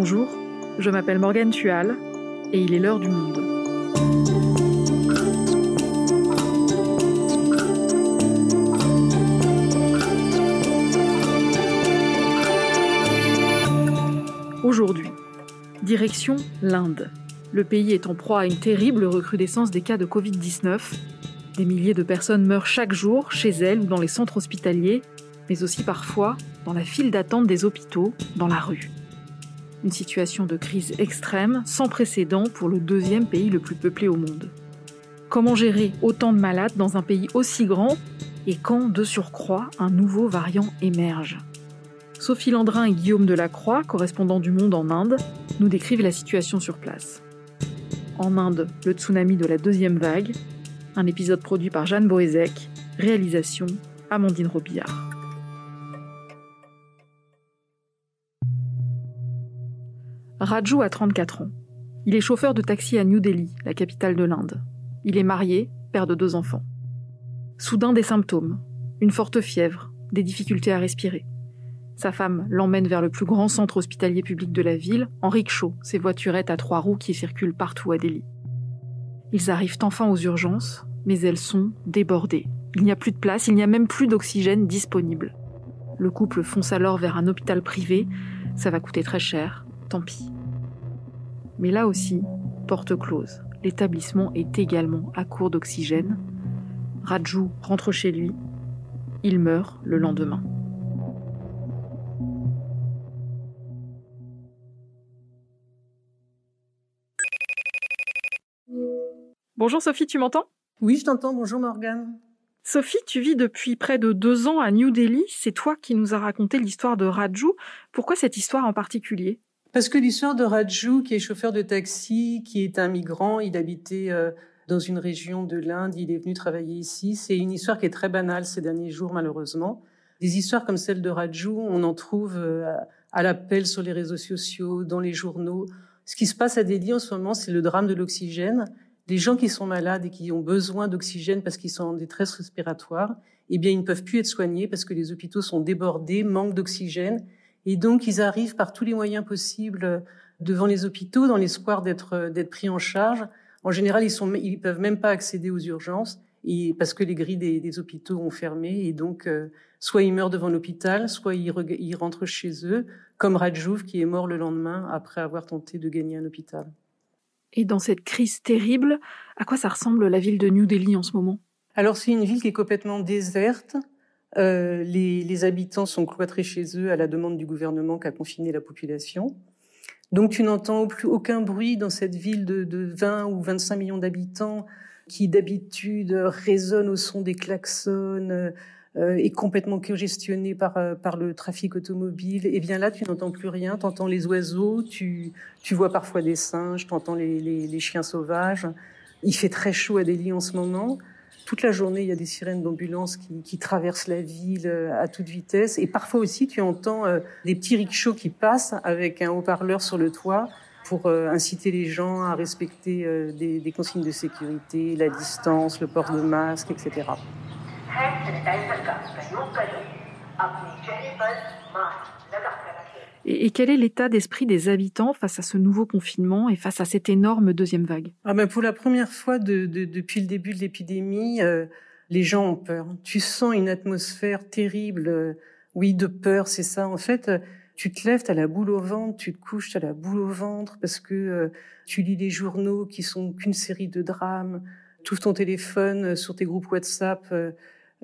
Bonjour, je m'appelle Morgane Tual et il est l'heure du monde. Aujourd'hui, direction l'Inde. Le pays est en proie à une terrible recrudescence des cas de Covid-19. Des milliers de personnes meurent chaque jour chez elles ou dans les centres hospitaliers, mais aussi parfois dans la file d'attente des hôpitaux, dans la rue. Une situation de crise extrême, sans précédent pour le deuxième pays le plus peuplé au monde. Comment gérer autant de malades dans un pays aussi grand et quand, de surcroît, un nouveau variant émerge? Sophie Landrin et Guillaume Delacroix, correspondants du Monde en Inde, nous décrivent la situation sur place. En Inde, le tsunami de la deuxième vague, un épisode produit par Jeanne Boézek, réalisation Amandine Robillard. Raju a 34 ans. Il est chauffeur de taxi à New Delhi, la capitale de l'Inde. Il est marié, père de deux enfants. Soudain des symptômes, une forte fièvre, des difficultés à respirer. Sa femme l'emmène vers le plus grand centre hospitalier public de la ville, en rickshaw, ces voiturettes à trois roues qui circulent partout à Delhi. Ils arrivent enfin aux urgences, mais elles sont débordées. Il n'y a plus de place, il n'y a même plus d'oxygène disponible. Le couple fonce alors vers un hôpital privé, ça va coûter très cher, tant pis. Mais là aussi, porte close. L'établissement est également à court d'oxygène. Raju rentre chez lui. Il meurt le lendemain. Bonjour Sophie, tu m'entends? Oui, je t'entends. Bonjour Morgane. Sophie, tu vis depuis près de deux ans à New Delhi. C'est toi qui nous as raconté l'histoire de Raju. Pourquoi cette histoire en particulier? Parce que l'histoire de Raju, qui est chauffeur de taxi, qui est un migrant, il habitait euh, dans une région de l'Inde, il est venu travailler ici, c'est une histoire qui est très banale ces derniers jours, malheureusement. Des histoires comme celle de Raju, on en trouve euh, à l'appel sur les réseaux sociaux, dans les journaux. Ce qui se passe à Delhi en ce moment, c'est le drame de l'oxygène. Les gens qui sont malades et qui ont besoin d'oxygène parce qu'ils sont en détresse respiratoire, eh bien, ils ne peuvent plus être soignés parce que les hôpitaux sont débordés, manquent d'oxygène et donc, ils arrivent par tous les moyens possibles euh, devant les hôpitaux dans l'espoir d'être euh, d'être pris en charge. En général, ils sont ils peuvent même pas accéder aux urgences et parce que les grilles des, hôpitaux ont fermé et donc euh, soit ils meurent devant l'hôpital, soit ils, ils, rentrent chez eux, comme Rajouv qui est mort le lendemain après avoir tenté de gagner un hôpital. Et dans cette crise terrible, à quoi ça ressemble la ville de New Delhi en ce moment? Alors c'est une ville qui est complètement déserte. Euh, les, les, habitants sont cloîtrés chez eux à la demande du gouvernement qui a confiné la population. Donc tu n'entends plus aucun bruit dans cette ville de, de 20 ou 25 millions d'habitants qui d'habitude résonne au son des klaxons, euh, est complètement congestionnée par, euh, par le trafic automobile. Et eh bien là, tu n'entends plus rien. Tu entends les oiseaux, tu, tu vois parfois des singes, tu entends les, les, les chiens sauvages. Il fait très chaud à Delhi en ce moment. Toute la journée, il y a des sirènes d'ambulance qui, traversent la ville euh, à toute vitesse. Et parfois aussi, tu entends euh, des petits rickshaws qui passent avec un haut-parleur sur le toit pour euh, inciter les gens à respecter des, des consignes de sécurité, la distance, le port de masque, etc. Et, quel est l'état d'esprit des habitants face à ce nouveau confinement et face à cette énorme deuxième vague? Ah ben Pour la première fois de, de, depuis le début de l'épidémie, euh, les gens ont peur. Tu sens une atmosphère terrible, euh, oui, de peur, c'est ça. En fait, euh, tu te lèves, tu as la boule au ventre, tu te couches, tu as la boule au ventre parce que tu lis les journaux qui sont qu'une série de drames. Ouvres ton téléphone sur tes groupes WhatsApp euh,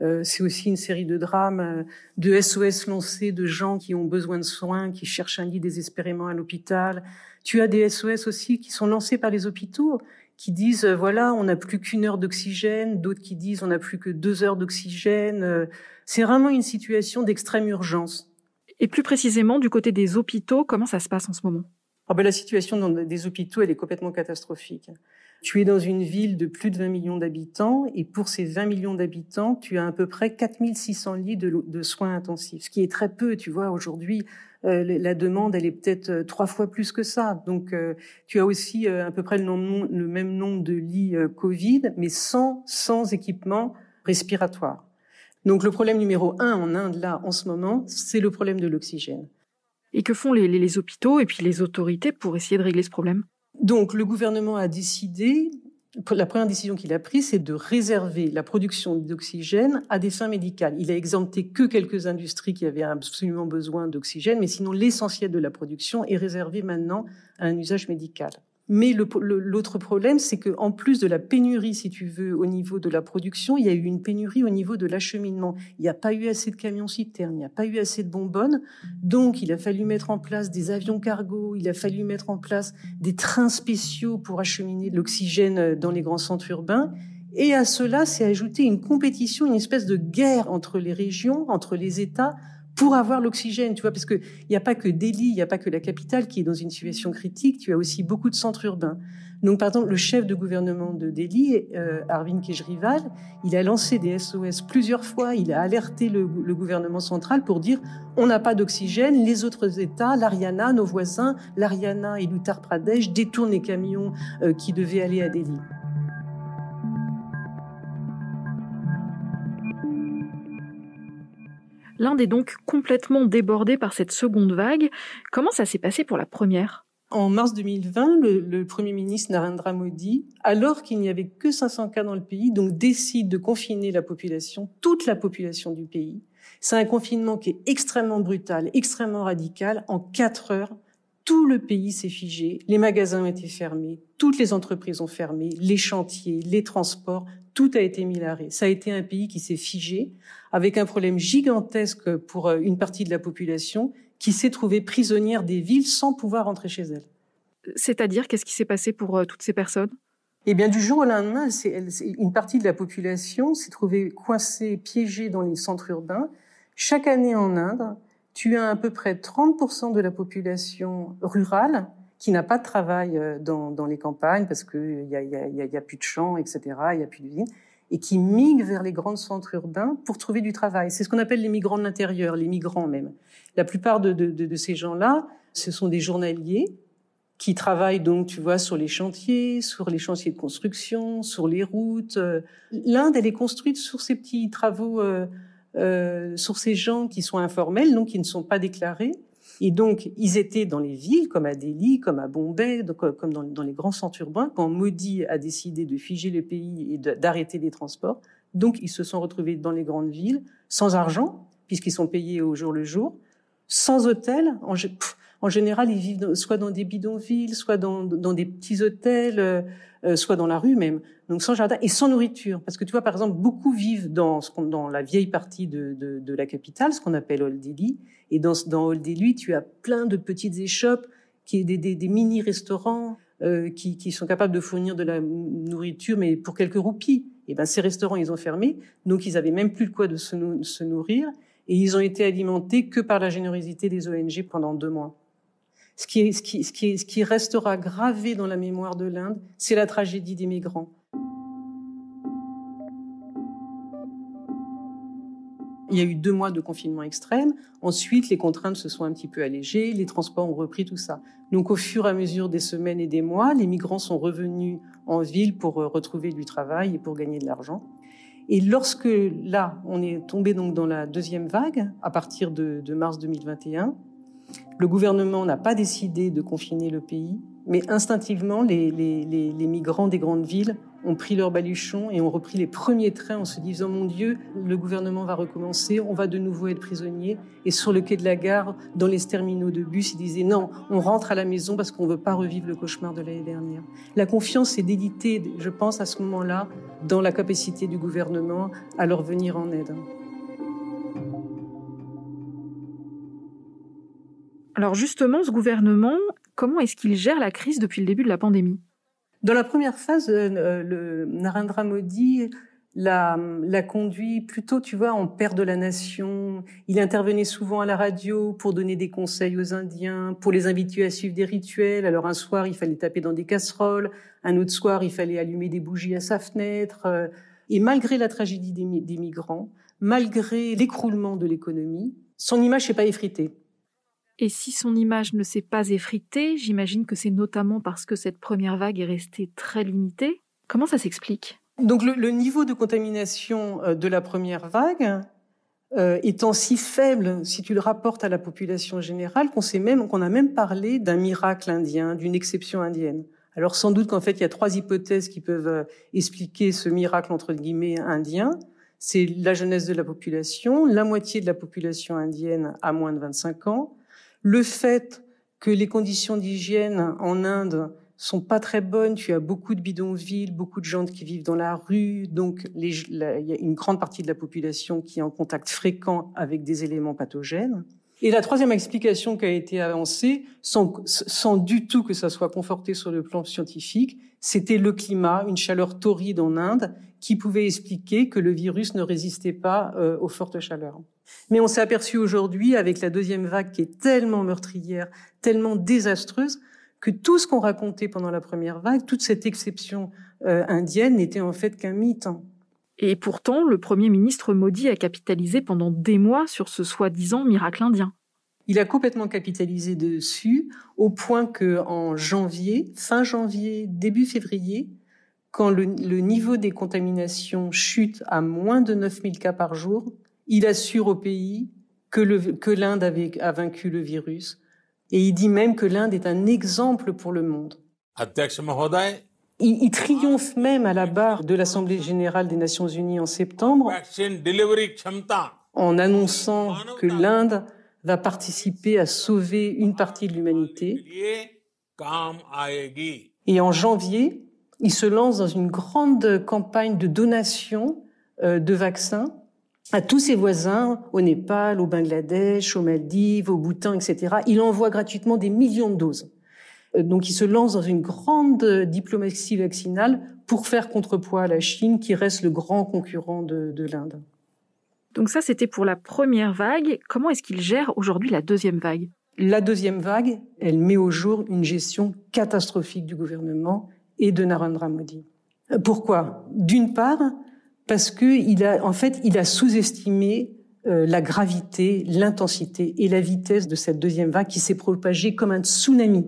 c'est aussi une série de drames, euh, de SOS lancés de gens qui ont besoin de soins, qui cherchent un lit désespérément à l'hôpital. Tu as des SOS aussi qui sont lancés par les hôpitaux, qui disent euh, voilà, on n'a plus qu'une heure d'oxygène, d'autres qui disent on n'a plus que deux heures d'oxygène. C'est vraiment une situation d'extrême urgence. Et plus précisément, du côté des hôpitaux, comment ça se passe en ce moment? Ah ben, La situation dans des hôpitaux, elle est complètement catastrophique. Tu es dans une ville de plus de 20 millions d'habitants et pour ces 20 millions d'habitants, tu as à peu près 4600 lits de, soins intensifs, ce qui est très peu. Tu vois, aujourd'hui, euh, la demande, elle est peut-être euh, trois fois plus que ça. Donc, euh, tu as aussi à peu près le, le, même nombre de lits Covid, mais sans, sans équipement respiratoire. Donc, le problème numéro un en Inde, là, en ce moment, c'est le problème de l'oxygène. Et que font les hôpitaux et puis les autorités pour essayer de régler ce problème? Donc le gouvernement a décidé la première décision qu'il a prise, c'est de réserver la production d'oxygène à des fins médicales. Il a exempté que quelques industries qui avaient absolument besoin d'oxygène, mais sinon l'essentiel de la production est réservé maintenant à un usage médical. Mais l'autre problème, c'est qu'en plus de la pénurie, si tu veux, au niveau de la production, il y a eu une pénurie au niveau de l'acheminement. Il n'y a pas eu assez de camions citernes, il n'y a pas eu assez de bonbonnes. Donc, il a fallu mettre en place des avions cargo, il a fallu mettre en place des trains spéciaux pour acheminer de l'oxygène dans les grands centres urbains. Et à cela, s'est ajouté une compétition, une espèce de guerre entre les régions, entre les États, pour avoir l'oxygène, tu vois, parce qu'il n'y a pas que Delhi, il n'y a pas que la capitale qui est dans une situation critique, tu as aussi beaucoup de centres urbains. Donc, par exemple, le chef de gouvernement de Delhi, euh, Arvind Kejriwal, il a lancé des SOS plusieurs fois, il a alerté le, gouvernement central pour dire on n'a pas d'oxygène, les autres États, l'Ariana, nos voisins, l'Ariana et l'Uttar Pradesh détournent les camions euh, qui devaient aller à Delhi. L'Inde est donc complètement débordée par cette seconde vague. Comment ça s'est passé pour la première? En mars 2020, le, Premier ministre Narendra Modi, alors qu'il n'y avait que 500 cas dans le pays, donc décide de confiner la population, toute la population du pays. C'est un confinement qui est extrêmement brutal, extrêmement radical. En quatre heures, tout le pays s'est figé, les magasins ont été fermés, toutes les entreprises ont fermé, les chantiers, les transports, tout a été mis à l'arrêt. Ça a été un pays qui s'est figé, avec un problème gigantesque pour euh, une partie de la population qui s'est trouvée prisonnière des villes sans pouvoir rentrer chez elle. C'est-à-dire, qu'est-ce qui s'est passé pour euh, toutes ces personnes? Eh bien, du jour au lendemain, une partie de la population s'est trouvée coincée, piégée dans les centres urbains. Chaque année en Inde, tu as à peu près 30% de la population rurale qui n'a pas de travail euh, dans, dans les campagnes parce qu'il n'y a, y a, y a, plus de champs, etc., il n'y a plus d'usines, et qui migrent vers les grands centres urbains pour trouver du travail. C'est ce qu'on appelle les migrants de l'intérieur, les migrants même. La plupart de, de, de, de ces gens-là, ce sont des journaliers qui travaillent donc, tu vois, sur les chantiers, sur les chantiers de construction, sur les routes. Euh, L'Inde, elle est construite sur ces petits travaux, euh, euh, sur ces gens qui sont informels, donc qui ne sont pas déclarés. Et donc, ils étaient dans les villes, comme à Delhi, comme à Bombay, euh, comme dans, les grands centres urbains, quand Modi a décidé de figer le pays et d'arrêter les transports. Donc, ils se sont retrouvés dans les grandes villes, sans argent, puisqu'ils sont payés au jour le jour, sans hôtel. En, en général, ils vivent soit dans des bidonvilles, soit dans, des petits hôtels, euh, euh, soit dans la rue même. Donc sans jardin et sans nourriture. Parce que tu vois, par exemple, beaucoup vivent dans, la vieille partie de, la capitale, ce qu'on appelle Old Delhi. Et dans, Old Delhi, tu as plein de petites échoppes, qui, des, des, des mini-restaurants euh, qui, sont capables de fournir de la nourriture, mais pour quelques roupies. Et ben ces restaurants, ils ont fermé, donc ils avaient même plus de quoi de se nourrir, et ils ont été alimentés que par la générosité des ONG pendant deux mois. Ce qui, restera gravé dans la mémoire de l'Inde, c'est la tragédie des migrants. Il y a eu deux mois de confinement extrême. Ensuite, les contraintes se sont un petit peu allégées, les transports ont repris tout ça. Donc, au fur et à mesure des semaines et des mois, les migrants sont revenus en ville pour euh, retrouver du travail et pour gagner de l'argent. Et lorsque là, on est tombé donc dans la deuxième vague, à partir de mars 2021, le gouvernement n'a pas décidé de confiner le pays, mais instinctivement, les, migrants des grandes villes ont pris leur baluchon et ont repris les premiers trains en se disant Mon Dieu, le gouvernement va recommencer, on va de nouveau être prisonnier. Et sur le quai de la gare, dans les terminaux de bus, ils disaient Non, on rentre à la maison parce qu'on ne veut pas revivre le cauchemar de l'année dernière. La confiance est d'éditer, je pense, à ce moment-là, dans la capacité du gouvernement à leur venir en aide. Alors justement, ce gouvernement, comment est-ce qu'il gère la crise depuis le début de la pandémie? Dans la première phase, euh, le Narendra Modi l'a, conduit plutôt, tu vois, en père de la nation. Il intervenait souvent à la radio pour donner des conseils aux Indiens, pour les inviter à suivre des rituels. Alors un soir, il fallait taper dans des casseroles, un autre soir, il fallait allumer des bougies à sa fenêtre. Euh, et malgré la tragédie des migrants, malgré l'écroulement de l'économie, son image n'est pas effritée. Et si son image ne s'est pas effritée, j'imagine que c'est notamment parce que cette première vague est restée très limitée. Comment ça s'explique? Donc le, niveau de contamination euh, de la première vague euh, étant si faible, si tu le rapportes à la population générale, qu'on sait même qu'on a même parlé d'un miracle indien, d'une exception indienne. Alors sans doute qu'en fait il y a trois hypothèses qui peuvent euh, expliquer ce miracle entre guillemets indien. C'est la jeunesse de la population, la moitié de la population indienne a moins de 25 ans, le fait que les conditions d'hygiène en Inde sont pas très bonnes. Tu as beaucoup de bidonvilles, beaucoup de gens qui vivent dans la rue, donc il y a une grande partie de la population qui est en contact fréquent avec des éléments pathogènes. Et la troisième explication qui a été avancée, sans, du tout que ça soit conforté sur le plan scientifique, c'était le climat, une chaleur torride en Inde, qui pouvait expliquer que le virus ne résistait pas euh, aux fortes chaleurs. Mais on s'est aperçu aujourd'hui, avec la deuxième vague qui est tellement meurtrière, tellement désastreuse, que tout ce qu'on racontait pendant la première vague, toute cette exception euh, indienne n'était en fait qu'un mythe. Et pourtant, le Premier ministre Modi a capitalisé pendant des mois sur ce soi-disant miracle indien. Il a complètement capitalisé dessus, au point que en janvier, fin janvier, début février, quand le, niveau des contaminations chute à moins de 9000 cas par jour, il assure au pays que, que l'Inde avait a vaincu le virus, et il dit même que l'Inde est un exemple pour le monde. Il, triomphe même à la barre de l'Assemblée générale des Nations unies en septembre en annonçant que l'Inde va participer à sauver une partie de l'humanité. Et en janvier, il se lance dans une grande campagne de donation euh, de vaccins à tous ses voisins, au Népal, au Bangladesh, aux Maldives, au Bhoutan, etc. Il envoie gratuitement des millions de doses. Euh, donc il se lance dans une grande diplomatie vaccinale pour faire contrepoids à la Chine, qui reste le grand concurrent de, de l'Inde. Donc ça, c'était pour la première vague. Comment est-ce qu'il gère aujourd'hui la deuxième vague? La deuxième vague, elle met au jour une gestion catastrophique du gouvernement et de Narendra Modi. Euh, pourquoi? D'une part, parce que il a, en fait, il a sous-estimé euh, la gravité, l'intensité et la vitesse de cette deuxième vague qui s'est propagée comme un tsunami.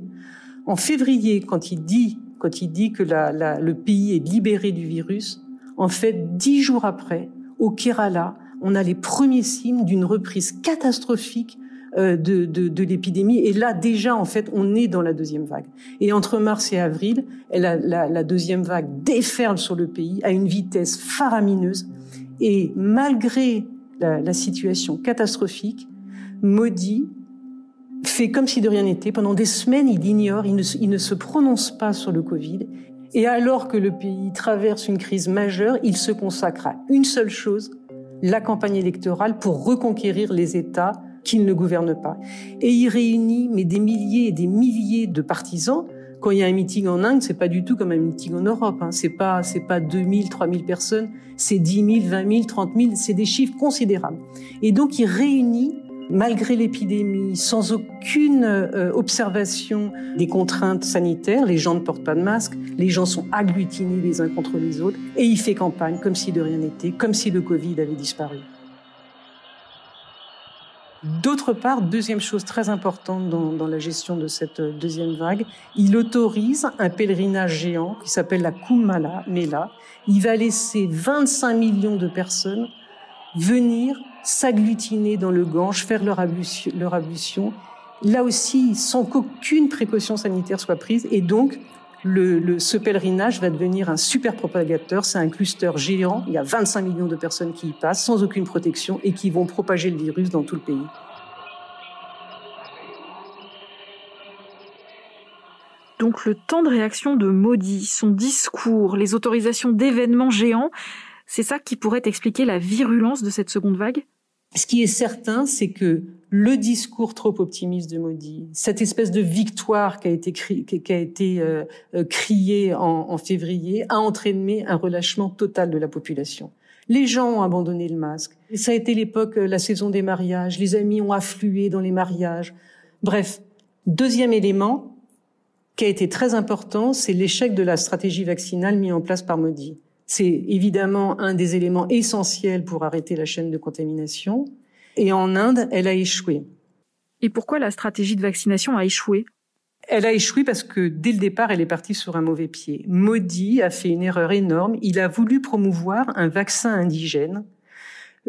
En février, quand il dit, quand il dit que la, la, le pays est libéré du virus, en fait, dix jours après, au Kerala, on a les premiers signes d'une reprise catastrophique de, de, l'épidémie. Et là, déjà, en fait, on est dans la deuxième vague. Et entre mars et avril, la, deuxième vague déferle sur le pays à une vitesse faramineuse. Et malgré la, situation catastrophique, Modi fait comme si de rien n'était. Pendant des semaines, il ignore, il ne se prononce pas sur le Covid. Et alors que le pays traverse une crise majeure, il se consacre à une seule chose, la campagne électorale pour reconquérir les États qu'il ne gouverne pas. Et il réunit mais des milliers et des milliers de partisans. Quand il y a un meeting en Inde, c'est pas du tout comme un meeting en Europe. Hein. C'est pas c'est pas 2000, 3000 personnes, c'est 10 000, 20 000, 30 000. C'est des chiffres considérables. Et donc il réunit malgré l'épidémie, sans aucune euh, observation des contraintes sanitaires, les gens ne portent pas de masque, les gens sont agglutinés les uns contre les autres, et il fait campagne comme si de rien n'était, comme si le Covid avait disparu. D'autre part, deuxième chose très importante dans, la gestion de cette deuxième vague, il autorise un pèlerinage géant qui s'appelle la Kumbh Mela. Il va laisser 25 millions de personnes venir s'agglutiner dans le Gange, faire leur leur ablution, là aussi sans qu'aucune précaution sanitaire soit prise. Et donc, le, ce pèlerinage va devenir un super propagateur. C'est un cluster géant. Il y a 25 millions de personnes qui y passent sans aucune protection et qui vont propager le virus dans tout le pays. Donc le temps de réaction de Modi, son discours, les autorisations d'événements géants, c'est ça qui pourrait expliquer la virulence de cette seconde vague? Ce qui est certain, c'est que le discours trop optimiste de Modi, cette espèce de victoire qui a été, euh, euh, criée en, en, février, a entraîné un relâchement total de la population. Les gens ont abandonné le masque. Et ça a été l'époque, euh, la saison des mariages. Les amis ont afflué dans les mariages. Bref, deuxième élément qui a été très important, c'est l'échec de la stratégie vaccinale mise en place par Modi. C'est évidemment un des éléments essentiels pour arrêter la chaîne de contamination. Et en Inde, elle a échoué. Et pourquoi la stratégie de vaccination a échoué? Elle a échoué parce que dès le départ, elle est partie sur un mauvais pied. Modi a fait une erreur énorme. Il a voulu promouvoir un vaccin indigène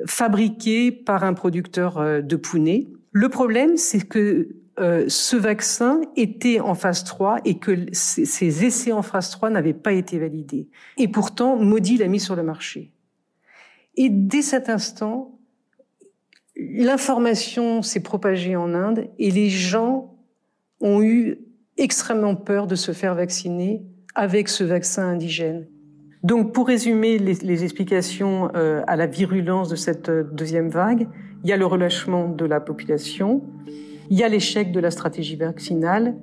fabriqué par un producteur euh, de Pune. Le problème, c'est que euh, ce vaccin était en phase 3 et que ces essais en phase 3 n'avaient pas été validés. Et pourtant, Modi l'a mis sur le marché. Et dès cet instant, l'information s'est propagée en Inde et les gens ont eu extrêmement peur de se faire vacciner avec ce vaccin indigène. Donc, pour résumer les, explications euh, à la virulence de cette euh, deuxième vague, il y a le relâchement de la population, il y a l'échec de la stratégie vaccinale,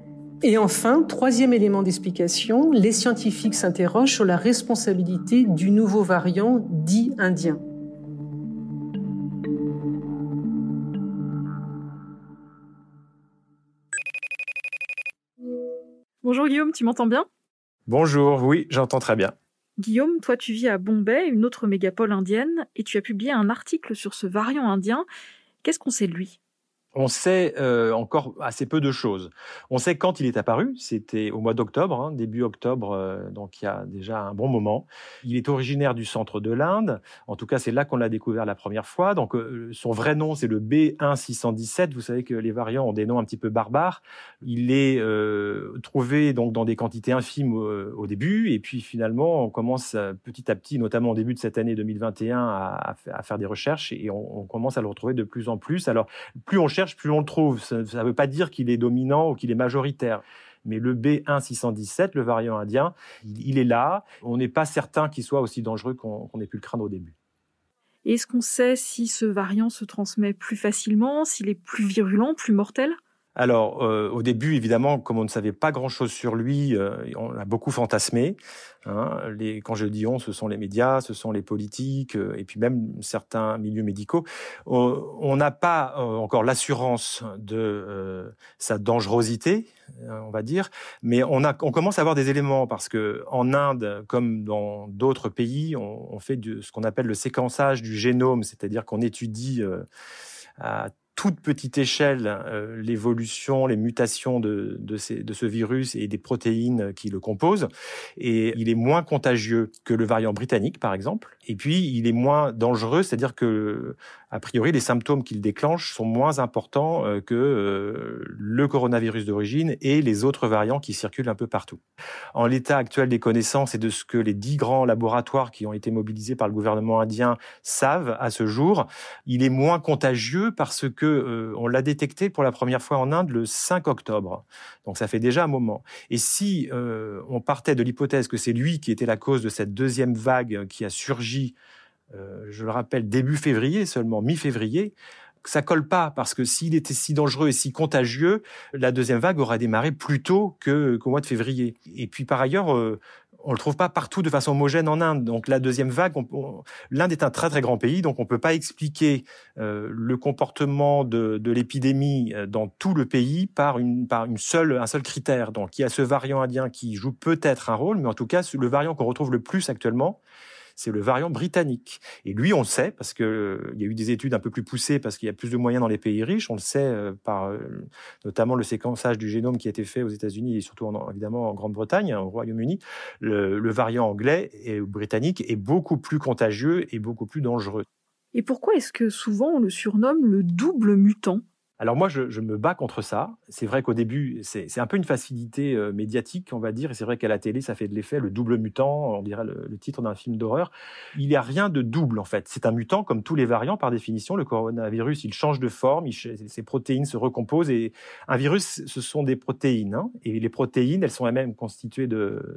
et enfin, troisième élément d'explication, les scientifiques s'interrogent sur la responsabilité du nouveau variant dit indien. Bonjour Guillaume, tu m'entends bien? Bonjour, oui, j'entends très bien. Guillaume, toi tu vis à Bombay, une autre mégapole indienne, et tu as publié un article sur ce variant indien. Qu'est-ce qu'on sait de lui? On sait euh, encore assez peu de choses. On sait quand il est apparu, c'était au mois d'octobre, hein, début octobre, euh, donc il y a déjà un bon moment. Il est originaire du centre de l'Inde, en tout cas c'est là qu'on l'a découvert la première fois. Donc euh, son vrai nom c'est le B1617. Vous savez que les variants ont des noms un petit peu barbares. Il est trouvé donc dans des quantités infimes au, début, et puis finalement on commence petit à petit, notamment au début de cette année 2021, à, à faire des recherches et on, on commence à le retrouver de plus en plus. Alors plus on cherche plus on le trouve. Ça ne veut pas dire qu'il est dominant ou qu'il est majoritaire. Mais le B1617, le variant indien, il, est là. On n'est pas certain qu'il soit aussi dangereux qu'on ait pu le craindre au début. Est-ce qu'on sait si ce variant se transmet plus facilement, s'il est plus virulent, plus mortel? Alors, euh, au début, évidemment, comme on ne savait pas grand-chose sur lui, euh, on a beaucoup fantasmé. Hein. Les, quand je dis on, ce sont les médias, ce sont les politiques, euh, et puis même certains milieux médicaux. on n'a pas encore l'assurance de sa dangerosité, on va dire, mais on, a, on commence à avoir des éléments parce que en Inde, comme dans d'autres pays, on, on fait du, ce qu'on appelle le séquençage du génome, c'est-à-dire qu'on étudie à toute petite échelle euh, l'évolution, les mutations de, de, ce virus et des protéines qui le composent. Et il est moins contagieux que le variant britannique, par exemple. Et puis, il est moins dangereux, c'est-à-dire que, a priori, les symptômes qu'il déclenche sont moins importants euh, que euh, le coronavirus d'origine et les autres variants qui circulent un peu partout. En l'état actuel des connaissances et de ce que les dix grands laboratoires qui ont été mobilisés par le gouvernement indien savent à ce jour, il est moins contagieux parce que euh, on l'a détecté pour la première fois en Inde le 5 octobre. Donc ça fait déjà un moment. Et si on partait de l'hypothèse que c'est lui qui était la cause de cette deuxième vague qui a surgi euh, je le rappelle, début février, seulement mi-février, ça colle pas parce que s'il était si dangereux et si contagieux, la deuxième vague aurait démarré plus tôt qu'au mois de février. Et puis par ailleurs, euh, on le trouve pas partout de façon homogène en Inde. Donc la deuxième vague, l'Inde est un très très grand pays, donc on peut pas expliquer euh, le comportement de, de l'épidémie dans tout le pays par une par une seule un seul critère. Donc il y a ce variant indien qui joue peut-être un rôle, mais en tout cas le variant qu'on retrouve le plus actuellement, c'est le variant britannique. Et lui, on le sait, parce qu'il euh, y a eu des études un peu plus poussées, parce qu'il y a plus de moyens dans les pays riches. On le sait euh, par euh, notamment le séquençage du génome qui a été fait aux États-Unis et surtout évidemment en Grande-Bretagne, hein, au Royaume-Uni. Le, le variant anglais et britannique est beaucoup plus contagieux et beaucoup plus dangereux. Et pourquoi est-ce que souvent on le surnomme le double mutant? Alors moi, je, me bats contre ça. C'est vrai qu'au début, c'est un peu une facilité euh, médiatique, on va dire, et c'est vrai qu'à la télé, ça fait de l'effet le double mutant, on dirait le, titre d'un film d'horreur. Il n'y a rien de double, en fait. C'est un mutant comme tous les variants, par définition. Le coronavirus, il change de forme, ses protéines se recomposent, et un virus, ce sont des protéines. Hein, et les protéines, elles sont elles-mêmes constituées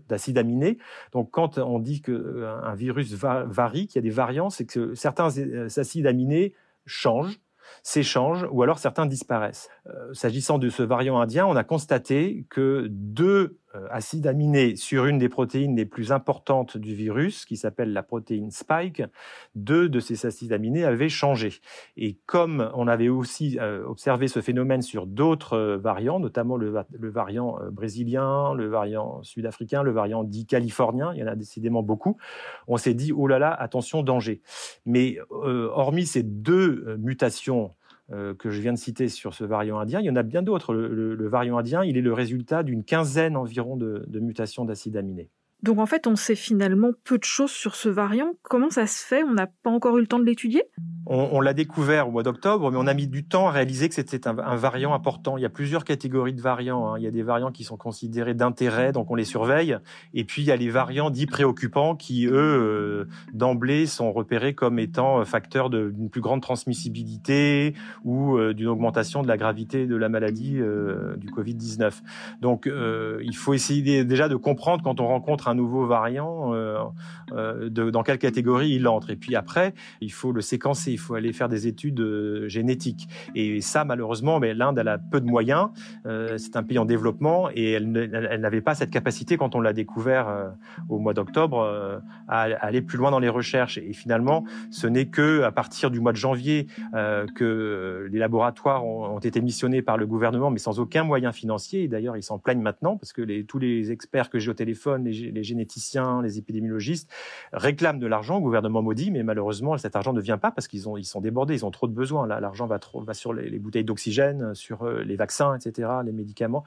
d'acides aminés. Donc quand on dit qu'un euh, virus varie, qu'il y a des variants, c'est que certains euh, acides aminés changent s'échangent ou alors certains disparaissent. Euh, s'agissant de ce variant indien, on a constaté que deux euh, acides aminés sur une des protéines les plus importantes du virus, qui s'appelle la protéine spike, deux de ces acides aminés avaient changé. Et comme on avait aussi euh, observé ce phénomène sur d'autres variants, notamment le, variant brésilien, le variant sud-africain, le variant dit californien, il y en a décidément beaucoup, on s'est dit, oh là là, attention, danger. Mais hormis ces deux mutations euh, que je viens de citer sur ce variant indien, il y en a bien d'autres. Le, variant indien, il est le résultat d'une quinzaine environ de, mutations d'acides aminés. Donc en fait, on sait finalement peu de choses sur ce variant. Comment ça se fait? On n'a pas encore eu le temps de l'étudier? On, l'a découvert au mois d'octobre, mais on a mis du temps à réaliser que c'était un, variant important. Il y a plusieurs catégories de variants. Hein. Il y a des variants qui sont considérés d'intérêt, donc on les surveille. Et puis il y a les variants dits préoccupants qui, eux, euh, d'emblée, sont repérés comme étant euh, facteurs d'une plus grande transmissibilité ou euh, d'une augmentation de la gravité de la maladie du Covid-19. Donc il faut essayer déjà de comprendre quand on rencontre un nouveau variant, euh, euh, dans quelle catégorie il entre. Et puis après, il faut le séquencer, il faut aller faire des études euh, génétiques. Et ça, malheureusement, mais l'Inde, elle a peu de moyens. c'est un pays en développement et elle, n'avait pas cette capacité, quand on l'a découvert au mois d'octobre, à, aller plus loin dans les recherches. Et finalement, ce n'est que à partir du mois de janvier que les laboratoires ont, été missionnés par le gouvernement, mais sans aucun moyen financier. Et d'ailleurs, ils s'en plaignent maintenant parce que tous les experts que j'ai au téléphone, les, les généticiens, les épidémiologistes réclament de l'argent au gouvernement maudit, mais malheureusement, cet argent ne vient pas parce qu'ils ont, ils sont débordés, ils ont trop de besoins. L'argent va, sur les, bouteilles d'oxygène, sur euh, les vaccins, etc., les médicaments.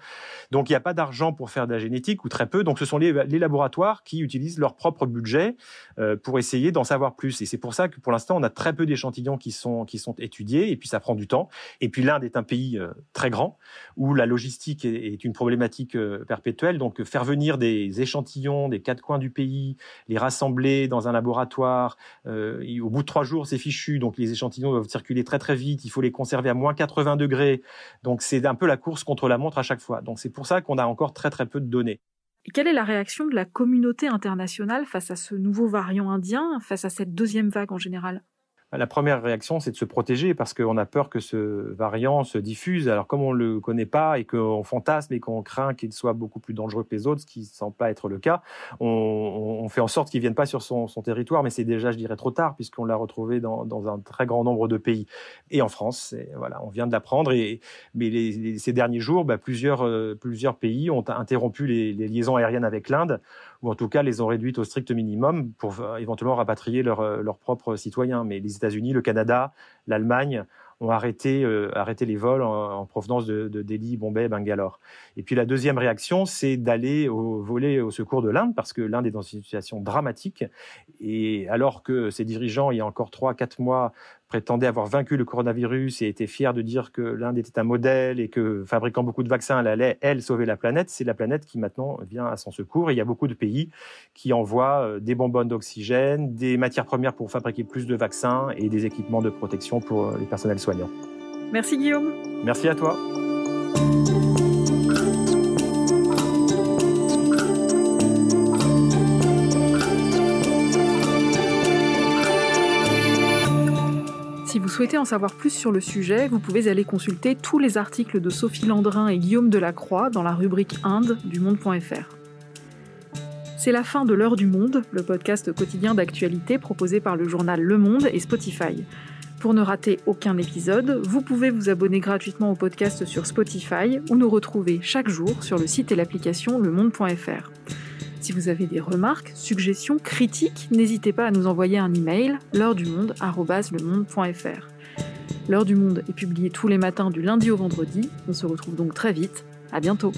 Donc, il n'y a pas d'argent pour faire de la génétique ou très peu. Donc, ce sont les, laboratoires qui utilisent leur propre budget euh, pour essayer d'en savoir plus. Et c'est pour ça que pour l'instant, on a très peu d'échantillons qui sont, étudiés et puis ça prend du temps. Et puis l'Inde est un pays euh, très grand où la logistique est une problématique perpétuelle. Donc, faire venir des échantillons des quatre coins du pays, les rassembler dans un laboratoire. Euh, au bout de trois jours, c'est fichu, donc les échantillons doivent circuler très très vite. Il faut les conserver à moins 80 degrés. Donc c'est un peu la course contre la montre à chaque fois. Donc c'est pour ça qu'on a encore très très peu de données. Quelle est la réaction de la communauté internationale face à ce nouveau variant indien, face à cette deuxième vague en général? La première réaction, c'est de se protéger parce qu'on a peur que ce variant se diffuse. Alors, comme on le connaît pas et qu'on fantasme et qu'on craint qu'il soit beaucoup plus dangereux que les autres, ce qui semble pas être le cas, on, fait en sorte qu'il vienne pas sur son, territoire. Mais c'est déjà, je dirais, trop tard puisqu'on l'a retrouvé dans, un très grand nombre de pays et en France. voilà, on vient de l'apprendre. Mais ces derniers jours, bah, euh, plusieurs pays ont interrompu les liaisons aériennes avec l'Inde ou en tout cas les ont réduites au strict minimum pour euh, éventuellement rapatrier euh, leurs propres citoyens. Mais les États-Unis, le Canada, l'Allemagne ont arrêté, euh, arrêté les vols en, provenance de, de, Delhi, Bombay, Bangalore. Et puis la deuxième réaction, c'est d'aller au, voler au secours de l'Inde, parce que l'Inde est dans une situation dramatique. Et alors que ses dirigeants, il y a encore trois, quatre mois, prétendait avoir vaincu le coronavirus et était fier de dire que l'Inde était un modèle et que fabriquant beaucoup de vaccins, elle allait, elle, sauver la planète. C'est la planète qui maintenant vient à son secours. Et il y a beaucoup de pays qui envoient euh, des bonbonnes d'oxygène, des matières premières pour fabriquer plus de vaccins et des équipements de protection pour euh, les personnels soignants. Merci Guillaume. Merci à toi. Si vous souhaitez en savoir plus sur le sujet, vous pouvez aller consulter tous les articles de Sophie Landrin et Guillaume Delacroix dans la rubrique Inde du monde.fr. C'est la fin de l'heure du monde, le podcast quotidien d'actualité proposé par le journal Le Monde et Spotify. Pour ne rater aucun épisode, vous pouvez vous abonner gratuitement au podcast sur Spotify ou nous retrouver chaque jour sur le site et l'application lemonde.fr. Si vous avez des remarques, suggestions, critiques, n'hésitez pas à nous envoyer un email l'heure du monde L'heure du monde est publiée tous les matins du lundi au vendredi. On se retrouve donc très vite. À bientôt.